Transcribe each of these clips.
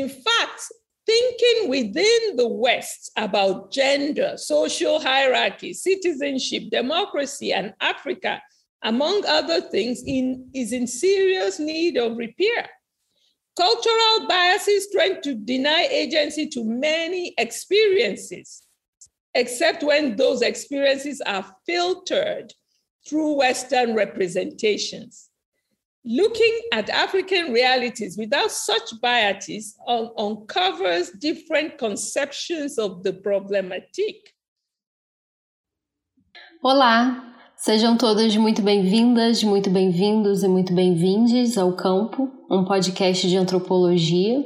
In fact, thinking within the West about gender, social hierarchy, citizenship, democracy, and Africa, among other things, in, is in serious need of repair. Cultural biases tend to deny agency to many experiences, except when those experiences are filtered through Western representations. Looking at African realities without such biases un- uncovers different conceptions of the problematic. Olá, sejam todas muito bem-vindas, muito bem-vindos e muito bem-vindes ao Campo, um podcast de antropologia.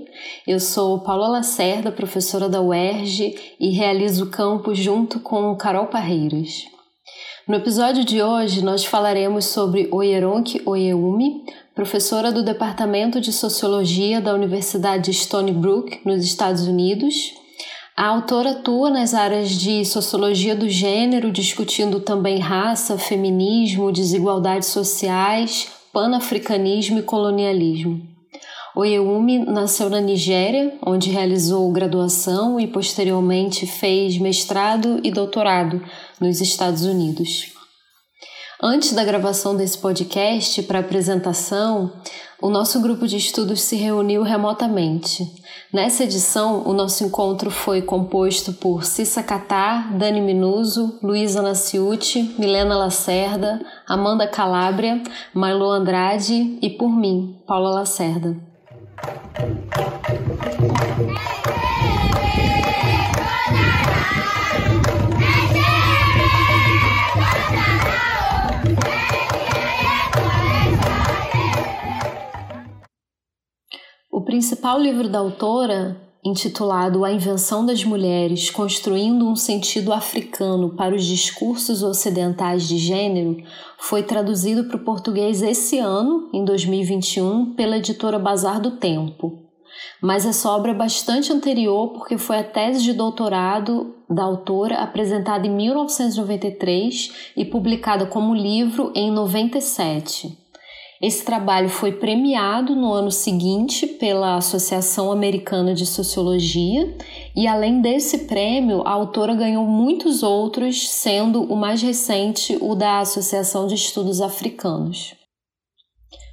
Eu sou Paula Lacerda, professora da UERJ e realizo o campo junto com Carol Parreiras. No episódio de hoje, nós falaremos sobre Oyeronke Oyewumi, professora do Departamento de Sociologia da Universidade de Stony Brook, nos Estados Unidos. A autora atua nas áreas de sociologia do gênero, discutindo também raça, feminismo, desigualdades sociais, panafricanismo e colonialismo. Oyewumi nasceu na Nigéria, onde realizou graduação e posteriormente fez mestrado e doutorado nos Estados Unidos. Antes da gravação desse podcast para apresentação, o nosso grupo de estudos se reuniu remotamente. Nessa edição, o nosso encontro foi composto por Cissa Catar, Dani Minuso, Luísa Naciuti, Milena Lacerda, Amanda Calabria, Mailo Andrade e por mim, Paula Lacerda. O principal livro da autora, intitulado A Invenção das Mulheres Construindo um Sentido Africano para os Discursos Ocidentais de Gênero, foi traduzido para o português esse ano, em 2021, pela editora Bazar do Tempo. Mas essa obra é bastante anterior porque foi a tese de doutorado da autora apresentada em 1993 e publicada como livro em 97. Esse trabalho foi premiado no ano seguinte pela Associação Americana de Sociologia, e além desse prêmio, a autora ganhou muitos outros, sendo o mais recente o da Associação de Estudos Africanos.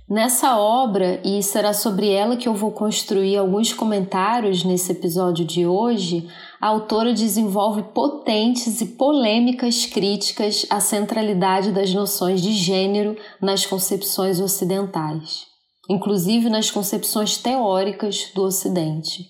Nessa obra, e será sobre ela que eu vou construir alguns comentários nesse episódio de hoje, a autora desenvolve potentes e polêmicas críticas à centralidade das noções de gênero nas concepções ocidentais, inclusive nas concepções teóricas do Ocidente.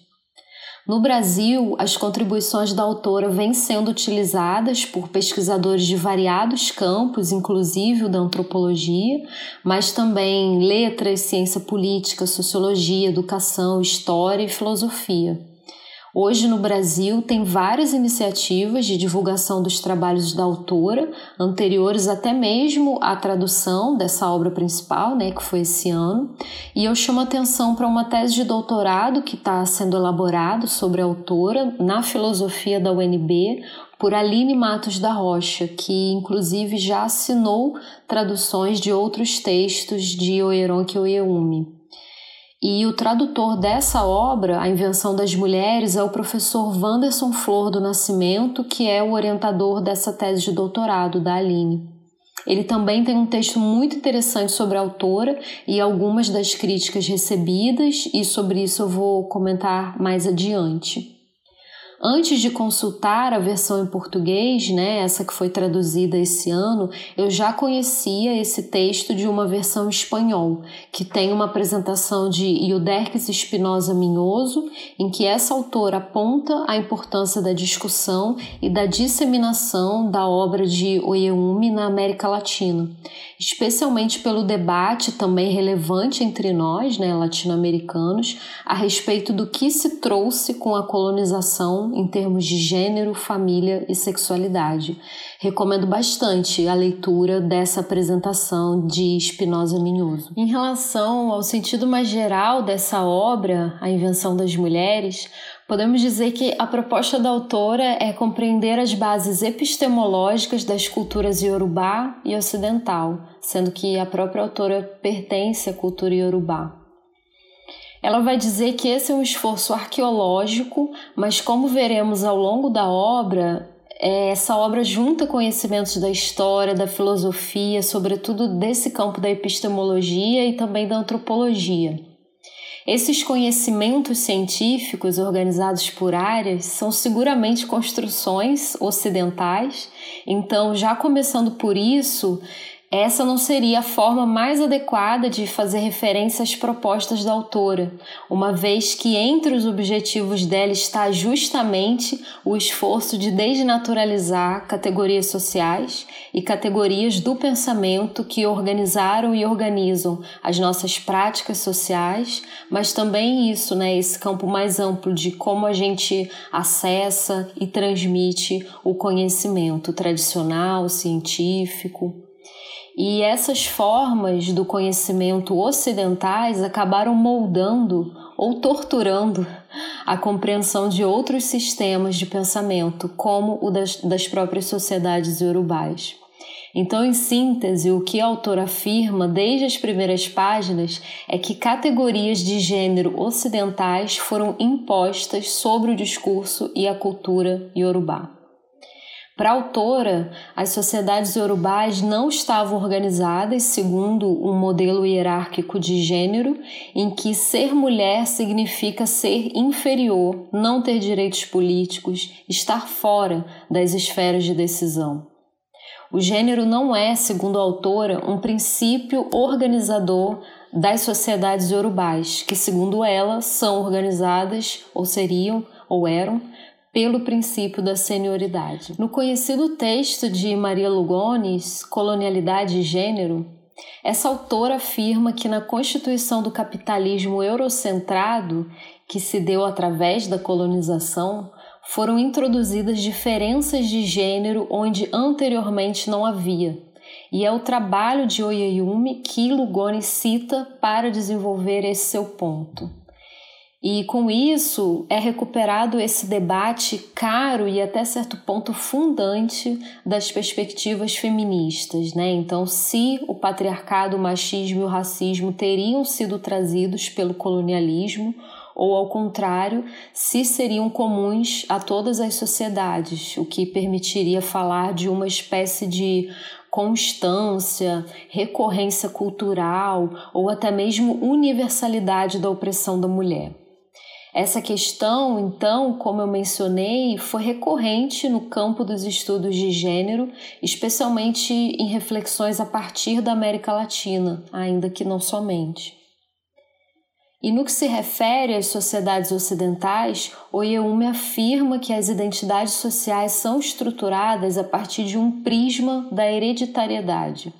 No Brasil, as contribuições da autora vêm sendo utilizadas por pesquisadores de variados campos, inclusive o da antropologia, mas também letras, ciência política, sociologia, educação, história e filosofia. Hoje no Brasil tem várias iniciativas de divulgação dos trabalhos da autora, anteriores até mesmo à tradução dessa obra principal, né, que foi esse ano. E eu chamo atenção para uma tese de doutorado que está sendo elaborado sobre a autora na filosofia da UNB por Aline Matos da Rocha, que inclusive já assinou traduções de outros textos de Oyeronke Oyeume. E o tradutor dessa obra, A Invenção das Mulheres, é o professor Wanderson Flor do Nascimento, que é o orientador dessa tese de doutorado da Aline. Ele também tem um texto muito interessante sobre a autora e algumas das críticas recebidas, e sobre isso eu vou comentar mais adiante. Antes de consultar a versão em português, né, essa que foi traduzida esse ano, eu já conhecia esse texto de uma versão espanhol, que tem uma apresentação de Ilderques Espinosa Minhoso, em que essa autora aponta a importância da discussão e da disseminação da obra de Oyeume na América Latina, especialmente pelo debate também relevante entre nós, né, latino-americanos, a respeito do que se trouxe com a colonização em termos de gênero, família e sexualidade. Recomendo bastante a leitura dessa apresentação de Spinoza Minhoso. Em relação ao sentido mais geral dessa obra, A Invenção das Mulheres, Podemos dizer que a proposta da autora é compreender as bases epistemológicas das culturas iorubá e ocidental, sendo que a própria autora pertence à cultura iorubá. Ela vai dizer que esse é um esforço arqueológico, mas como veremos ao longo da obra, é, essa obra junta conhecimentos da história, da filosofia, sobretudo desse campo da epistemologia e também da antropologia. Esses conhecimentos científicos organizados por áreas são seguramente construções ocidentais, então, já começando por isso, essa não seria a forma mais adequada de fazer referência às propostas da autora, uma vez que entre os objetivos dela está justamente o esforço de desnaturalizar categorias sociais e categorias do pensamento que organizaram e organizam as nossas práticas sociais, mas também isso, né, esse campo mais amplo de como a gente acessa e transmite o conhecimento tradicional, científico. E essas formas do conhecimento ocidentais acabaram moldando ou torturando a compreensão de outros sistemas de pensamento, como o das, das próprias sociedades iorubais. Então, em síntese, o que a autora afirma desde as primeiras páginas é que categorias de gênero ocidentais foram impostas sobre o discurso e a cultura iorubá. Para a autora, as sociedades urubais não estavam organizadas segundo um modelo hierárquico de gênero, em que ser mulher significa ser inferior, não ter direitos políticos, estar fora das esferas de decisão. O gênero não é, segundo a autora, um princípio organizador das sociedades urubais, que, segundo ela, são organizadas ou seriam ou eram pelo princípio da senioridade. No conhecido texto de Maria Lugones, Colonialidade e Gênero, essa autora afirma que na constituição do capitalismo eurocentrado, que se deu através da colonização, foram introduzidas diferenças de gênero onde anteriormente não havia. E é o trabalho de Oyeyumi que Lugones cita para desenvolver esse seu ponto. E com isso é recuperado esse debate caro e até certo ponto fundante das perspectivas feministas, né? Então, se o patriarcado, o machismo e o racismo teriam sido trazidos pelo colonialismo, ou ao contrário, se seriam comuns a todas as sociedades, o que permitiria falar de uma espécie de constância, recorrência cultural ou até mesmo universalidade da opressão da mulher. Essa questão, então, como eu mencionei, foi recorrente no campo dos estudos de gênero, especialmente em reflexões a partir da América Latina, ainda que não somente. E no que se refere às sociedades ocidentais, Oyeume afirma que as identidades sociais são estruturadas a partir de um prisma da hereditariedade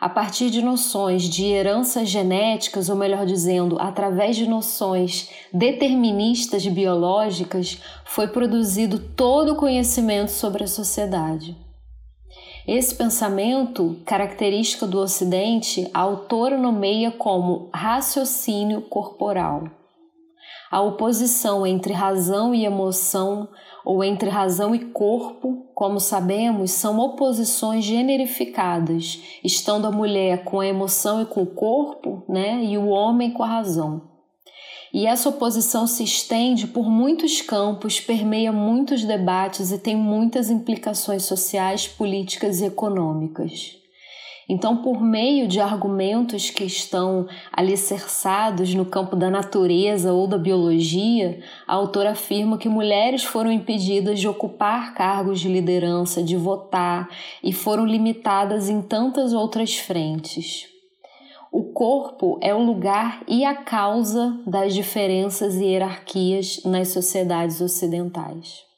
a partir de noções de heranças genéticas, ou melhor dizendo, através de noções deterministas biológicas, foi produzido todo o conhecimento sobre a sociedade. Esse pensamento, característica do Ocidente, a autora nomeia como raciocínio corporal. A oposição entre razão e emoção, ou entre razão e corpo, como sabemos, são oposições generificadas, estando a mulher com a emoção e com o corpo, né, e o homem com a razão. E essa oposição se estende por muitos campos, permeia muitos debates e tem muitas implicações sociais, políticas e econômicas. Então, por meio de argumentos que estão alicerçados no campo da natureza ou da biologia, a autora afirma que mulheres foram impedidas de ocupar cargos de liderança, de votar e foram limitadas em tantas outras frentes. O corpo é o lugar e a causa das diferenças e hierarquias nas sociedades ocidentais.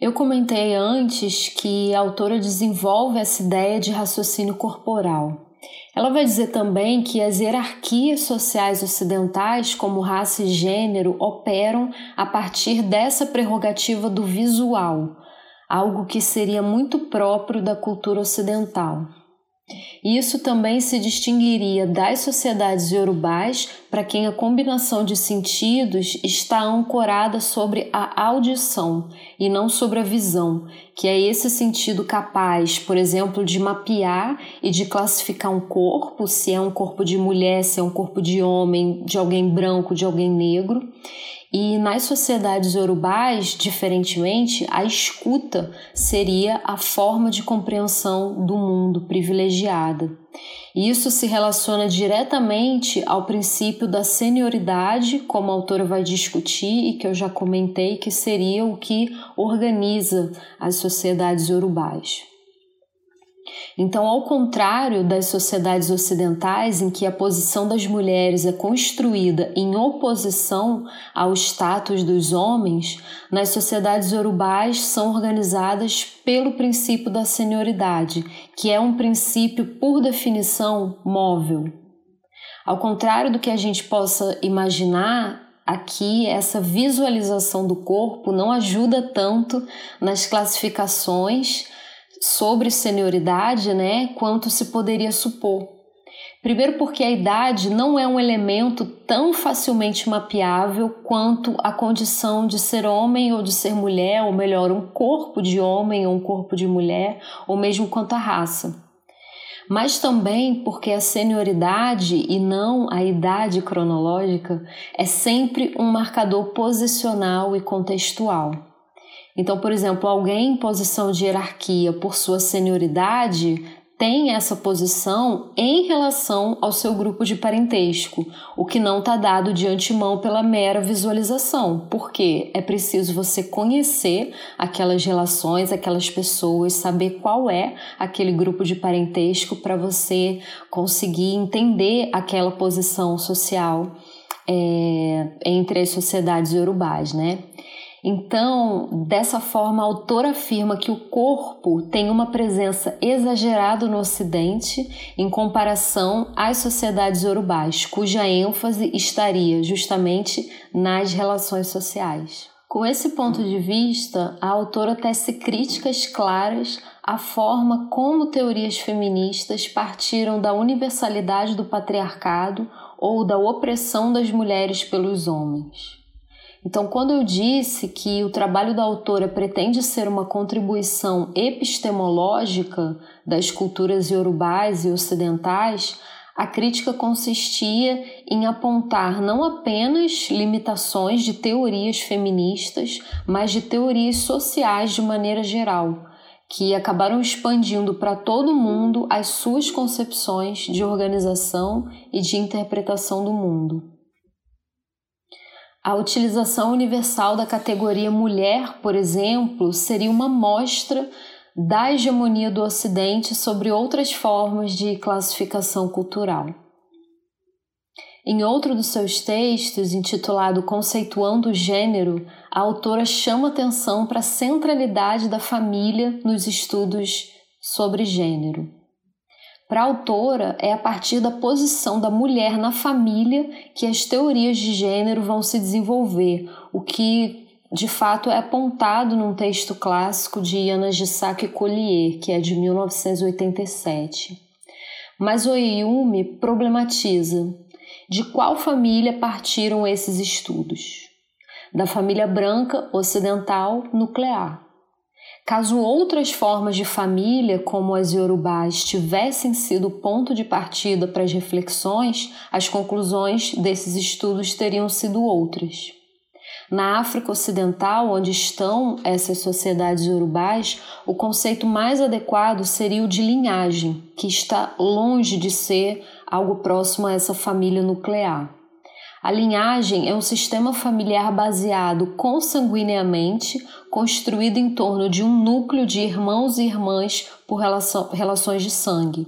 Eu comentei antes que a autora desenvolve essa ideia de raciocínio corporal. Ela vai dizer também que as hierarquias sociais ocidentais, como raça e gênero, operam a partir dessa prerrogativa do visual, algo que seria muito próprio da cultura ocidental. Isso também se distinguiria das sociedades yorubais, para quem a combinação de sentidos está ancorada sobre a audição e não sobre a visão, que é esse sentido capaz, por exemplo, de mapear e de classificar um corpo, se é um corpo de mulher, se é um corpo de homem, de alguém branco, de alguém negro. E nas sociedades urubais, diferentemente, a escuta seria a forma de compreensão do mundo privilegiada. Isso se relaciona diretamente ao princípio da senioridade, como a autora vai discutir e que eu já comentei, que seria o que organiza as sociedades urubais. Então, ao contrário das sociedades ocidentais, em que a posição das mulheres é construída em oposição ao status dos homens, nas sociedades urubais são organizadas pelo princípio da senioridade, que é um princípio, por definição, móvel. Ao contrário do que a gente possa imaginar, aqui essa visualização do corpo não ajuda tanto nas classificações sobre senioridade, né, quanto se poderia supor. Primeiro, porque a idade não é um elemento tão facilmente mapeável quanto a condição de ser homem ou de ser mulher, ou melhor, um corpo de homem ou um corpo de mulher, ou mesmo quanto a raça. Mas também porque a senioridade e não a idade cronológica é sempre um marcador posicional e contextual. Então, por exemplo, alguém em posição de hierarquia por sua senioridade tem essa posição em relação ao seu grupo de parentesco, o que não está dado de antemão pela mera visualização, porque é preciso você conhecer aquelas relações, aquelas pessoas, saber qual é aquele grupo de parentesco para você conseguir entender aquela posição social é, entre as sociedades urubais, né? Então, dessa forma, a autora afirma que o corpo tem uma presença exagerada no Ocidente em comparação às sociedades urubais, cuja ênfase estaria justamente nas relações sociais. Com esse ponto de vista, a autora tece críticas claras à forma como teorias feministas partiram da universalidade do patriarcado ou da opressão das mulheres pelos homens. Então, quando eu disse que o trabalho da autora pretende ser uma contribuição epistemológica das culturas iorubais e ocidentais, a crítica consistia em apontar não apenas limitações de teorias feministas, mas de teorias sociais de maneira geral, que acabaram expandindo para todo mundo as suas concepções de organização e de interpretação do mundo. A utilização universal da categoria mulher, por exemplo, seria uma mostra da hegemonia do Ocidente sobre outras formas de classificação cultural. Em outro dos seus textos, intitulado Conceituando o Gênero, a autora chama atenção para a centralidade da família nos estudos sobre gênero. Para a autora, é a partir da posição da mulher na família que as teorias de gênero vão se desenvolver, o que de fato é apontado num texto clássico de Ana Gisaki Collier, que é de 1987. Mas Oyumi problematiza de qual família partiram esses estudos? Da família branca ocidental nuclear. Caso outras formas de família, como as iorubás, tivessem sido ponto de partida para as reflexões, as conclusões desses estudos teriam sido outras. Na África Ocidental, onde estão essas sociedades urubais, o conceito mais adequado seria o de linhagem, que está longe de ser algo próximo a essa família nuclear. A linhagem é um sistema familiar baseado consanguineamente, construído em torno de um núcleo de irmãos e irmãs por relações de sangue.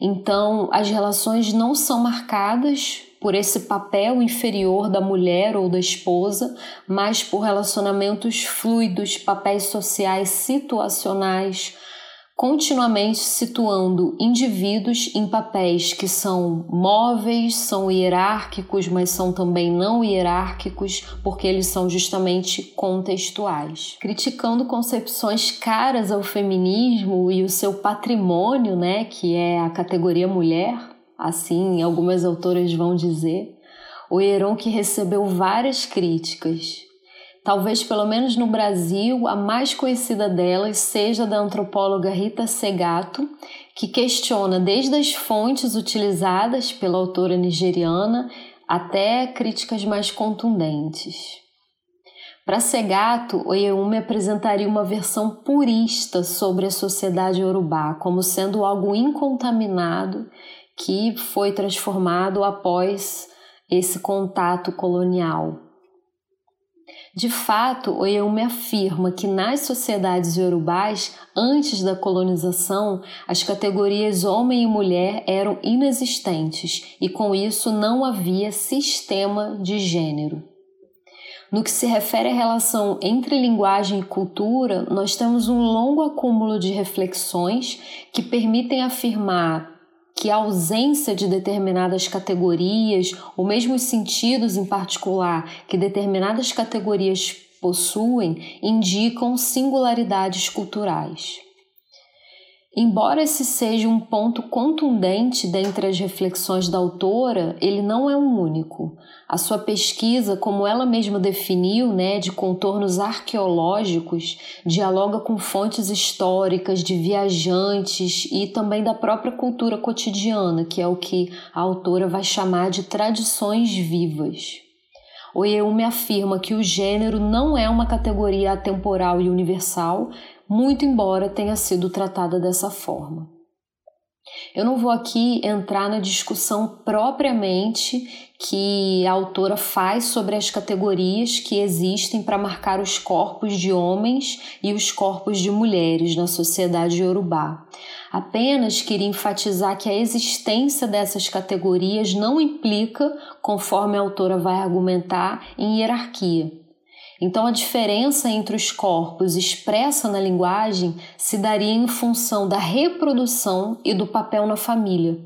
Então, as relações não são marcadas por esse papel inferior da mulher ou da esposa, mas por relacionamentos fluidos, papéis sociais situacionais, continuamente situando indivíduos em papéis que são móveis, são hierárquicos, mas são também não hierárquicos, porque eles são justamente contextuais. Criticando concepções caras ao feminismo e o seu patrimônio, né, que é a categoria mulher, assim algumas autoras vão dizer, o Heron que recebeu várias críticas, Talvez, pelo menos no Brasil, a mais conhecida delas seja da antropóloga Rita Segato, que questiona desde as fontes utilizadas pela autora nigeriana até críticas mais contundentes. Para Segato, Oyeume apresentaria uma versão purista sobre a sociedade urubá, como sendo algo incontaminado que foi transformado após esse contato colonial. De fato, Oyeume afirma que nas sociedades iorubás, antes da colonização, as categorias homem e mulher eram inexistentes e com isso não havia sistema de gênero. No que se refere à relação entre linguagem e cultura, nós temos um longo acúmulo de reflexões que permitem afirmar que a ausência de determinadas categorias, ou mesmo os sentidos em particular que determinadas categorias possuem, indicam singularidades culturais. Embora esse seja um ponto contundente dentre as reflexões da autora, ele não é um único. A sua pesquisa, como ela mesma definiu, né, de contornos arqueológicos, dialoga com fontes históricas de viajantes e também da própria cultura cotidiana, que é o que a autora vai chamar de tradições vivas. Oyeume afirma que o gênero não é uma categoria atemporal e universal, muito embora tenha sido tratada dessa forma. Eu não vou aqui entrar na discussão propriamente que a autora faz sobre as categorias que existem para marcar os corpos de homens e os corpos de mulheres na sociedade iorubá. Apenas queria enfatizar que a existência dessas categorias não implica, conforme a autora vai argumentar, em hierarquia. Então, a diferença entre os corpos expressa na linguagem se daria em função da reprodução e do papel na família.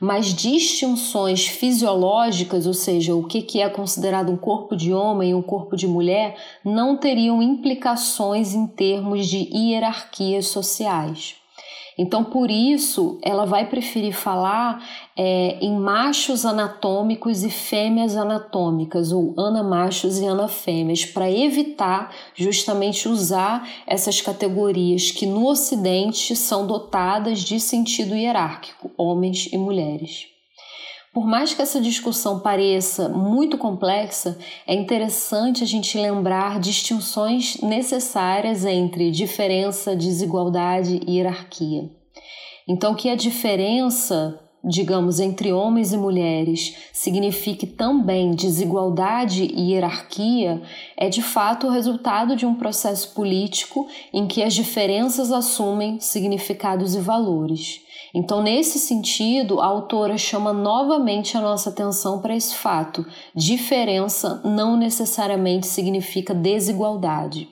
Mas distinções fisiológicas, ou seja, o que é considerado um corpo de homem e um corpo de mulher, não teriam implicações em termos de hierarquias sociais. Então, por isso, ela vai preferir falar é, em machos anatômicos e fêmeas anatômicas, ou anamachos e anafêmeas, para evitar justamente usar essas categorias que no Ocidente são dotadas de sentido hierárquico, homens e mulheres. Por mais que essa discussão pareça muito complexa, é interessante a gente lembrar distinções necessárias entre diferença, desigualdade e hierarquia. Então, que a diferença, digamos, entre homens e mulheres signifique também desigualdade e hierarquia, é de fato o resultado de um processo político em que as diferenças assumem significados e valores. Então, nesse sentido, a autora chama novamente a nossa atenção para esse fato: diferença não necessariamente significa desigualdade.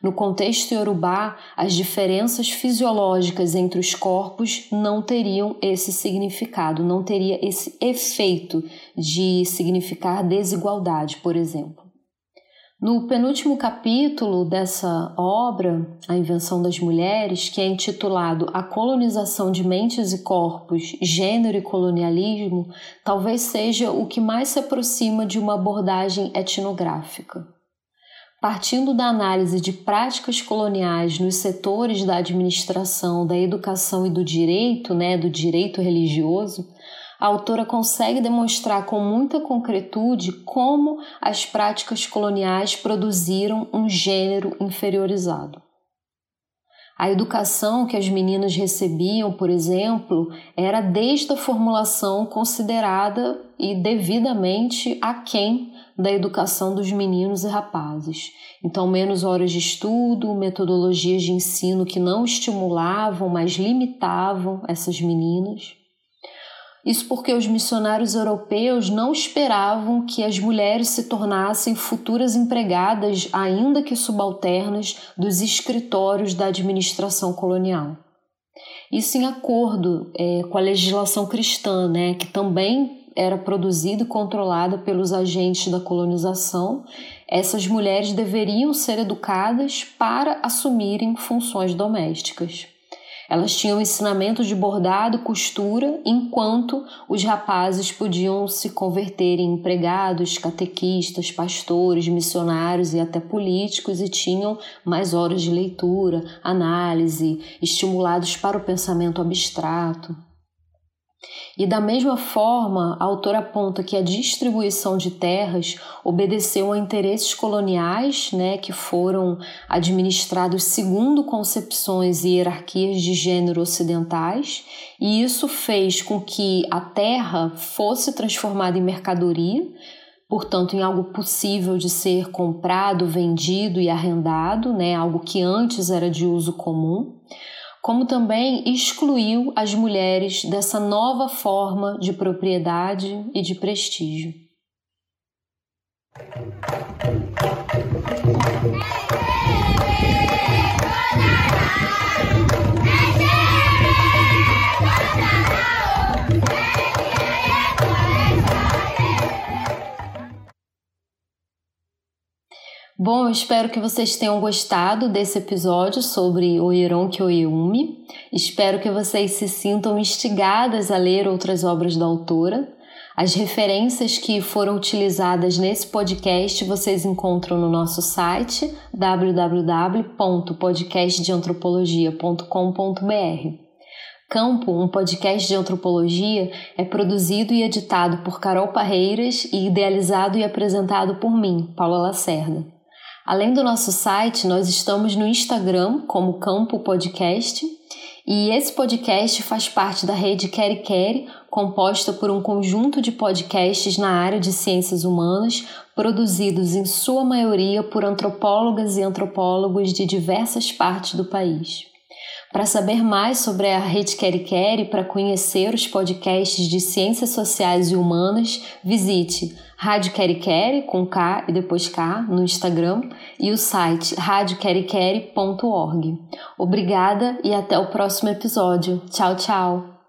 No contexto iorubá, as diferenças fisiológicas entre os corpos não teriam esse significado, não teria esse efeito de significar desigualdade, por exemplo. No penúltimo capítulo dessa obra, A Invenção das Mulheres, que é intitulado A Colonização de Mentes e Corpos, Gênero e Colonialismo, talvez seja o que mais se aproxima de uma abordagem etnográfica. Partindo da análise de práticas coloniais nos setores da administração, da educação e do direito, né, do direito religioso, a autora consegue demonstrar com muita concretude como as práticas coloniais produziram um gênero inferiorizado. A educação que as meninas recebiam, por exemplo, era desde a formulação considerada e devidamente aquém da educação dos meninos e rapazes. Então, menos horas de estudo, metodologias de ensino que não estimulavam, mas limitavam essas meninas. Isso porque os missionários europeus não esperavam que as mulheres se tornassem futuras empregadas, ainda que subalternas, dos escritórios da administração colonial. Isso em acordo é, com a legislação cristã, né, que também era produzida e controlada pelos agentes da colonização. Essas mulheres deveriam ser educadas para assumirem funções domésticas. Elas tinham ensinamento de bordado costura, enquanto os rapazes podiam se converter em empregados, catequistas, pastores, missionários e até políticos e tinham mais horas de leitura, análise, estimulados para o pensamento abstrato. E da mesma forma, a autora aponta que a distribuição de terras obedeceu a interesses coloniais, né, que foram administrados segundo concepções e hierarquias de gênero ocidentais, e isso fez com que a terra fosse transformada em mercadoria, portanto, em algo possível de ser comprado, vendido e arrendado, né, algo que antes era de uso comum como também excluiu as mulheres dessa nova forma de propriedade e de prestígio. Bom, eu espero que vocês tenham gostado desse episódio sobre o Ironki Oyumi. Espero que vocês se sintam instigadas a ler outras obras da autora. As referências que foram utilizadas nesse podcast vocês encontram no nosso site www.podcastdeantropologia.com.br. Campo, um podcast de antropologia, é produzido e editado por Carol Parreiras e idealizado e apresentado por mim, Paula Lacerda. Além do nosso site, nós estamos no Instagram como Campo Podcast e esse podcast faz parte da rede Quere Quere, composta por um conjunto de podcasts na área de ciências humanas, produzidos em sua maioria por antropólogas e antropólogos de diversas partes do país. Para saber mais sobre a Rede e para conhecer os podcasts de ciências sociais e humanas, visite Rádio Quere, com K e depois K, no Instagram, e o site radioquerequere.org. Obrigada e até o próximo episódio. Tchau, tchau!